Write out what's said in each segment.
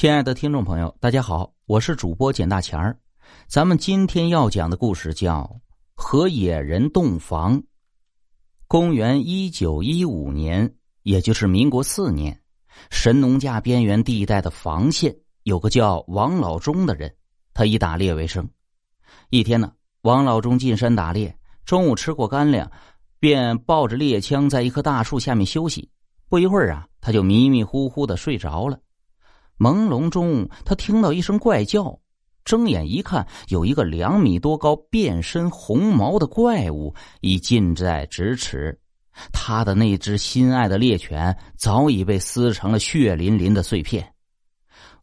亲爱的听众朋友，大家好，我是主播简大钱儿。咱们今天要讲的故事叫《和野人洞房》。公元一九一五年，也就是民国四年，神农架边缘地带的房县有个叫王老忠的人，他以打猎为生。一天呢，王老忠进山打猎，中午吃过干粮，便抱着猎枪在一棵大树下面休息。不一会儿啊，他就迷迷糊糊的睡着了。朦胧中，他听到一声怪叫，睁眼一看，有一个两米多高、遍身红毛的怪物已近在咫尺。他的那只心爱的猎犬早已被撕成了血淋淋的碎片。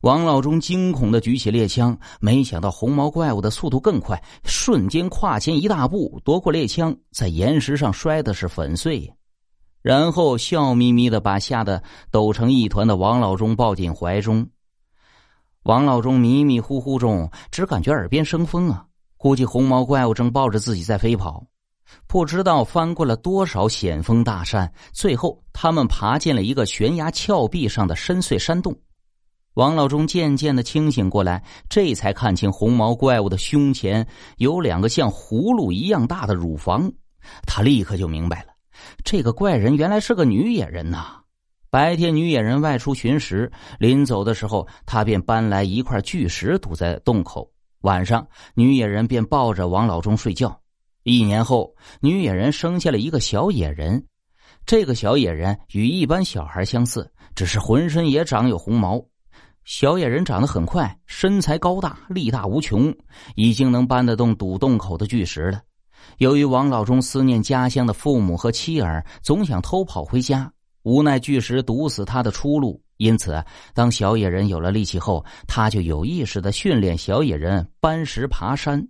王老忠惊恐的举起猎枪，没想到红毛怪物的速度更快，瞬间跨前一大步，夺过猎枪，在岩石上摔的是粉碎。然后笑眯眯的把吓得抖成一团的王老忠抱进怀中。王老忠迷迷糊糊中，只感觉耳边生风啊，估计红毛怪物正抱着自己在飞跑。不知道翻过了多少险峰大山，最后他们爬进了一个悬崖峭壁上的深邃山洞。王老忠渐渐的清醒过来，这才看清红毛怪物的胸前有两个像葫芦一样大的乳房，他立刻就明白了。这个怪人原来是个女野人呐！白天女野人外出寻食，临走的时候，他便搬来一块巨石堵在洞口。晚上，女野人便抱着王老忠睡觉。一年后，女野人生下了一个小野人。这个小野人与一般小孩相似，只是浑身也长有红毛。小野人长得很快，身材高大，力大无穷，已经能搬得动堵洞口的巨石了。由于王老忠思念家乡的父母和妻儿，总想偷跑回家，无奈巨石堵死他的出路。因此，当小野人有了力气后，他就有意识的训练小野人搬石爬山。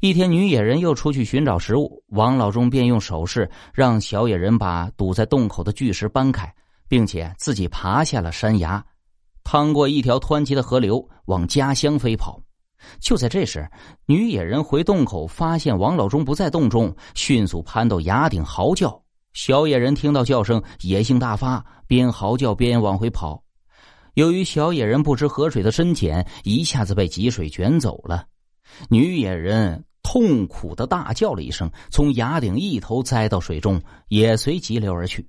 一天，女野人又出去寻找食物，王老忠便用手势让小野人把堵在洞口的巨石搬开，并且自己爬下了山崖，趟过一条湍急的河流，往家乡飞跑。就在这时，女野人回洞口，发现王老忠不在洞中，迅速攀到崖顶嚎叫。小野人听到叫声，野性大发，边嚎叫边往回跑。由于小野人不知河水的深浅，一下子被急水卷走了。女野人痛苦的大叫了一声，从崖顶一头栽到水中，也随急流而去。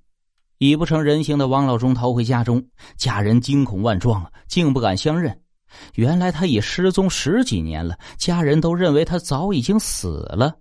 已不成人形的王老忠逃回家中，家人惊恐万状，竟不敢相认。原来他已失踪十几年了，家人都认为他早已经死了。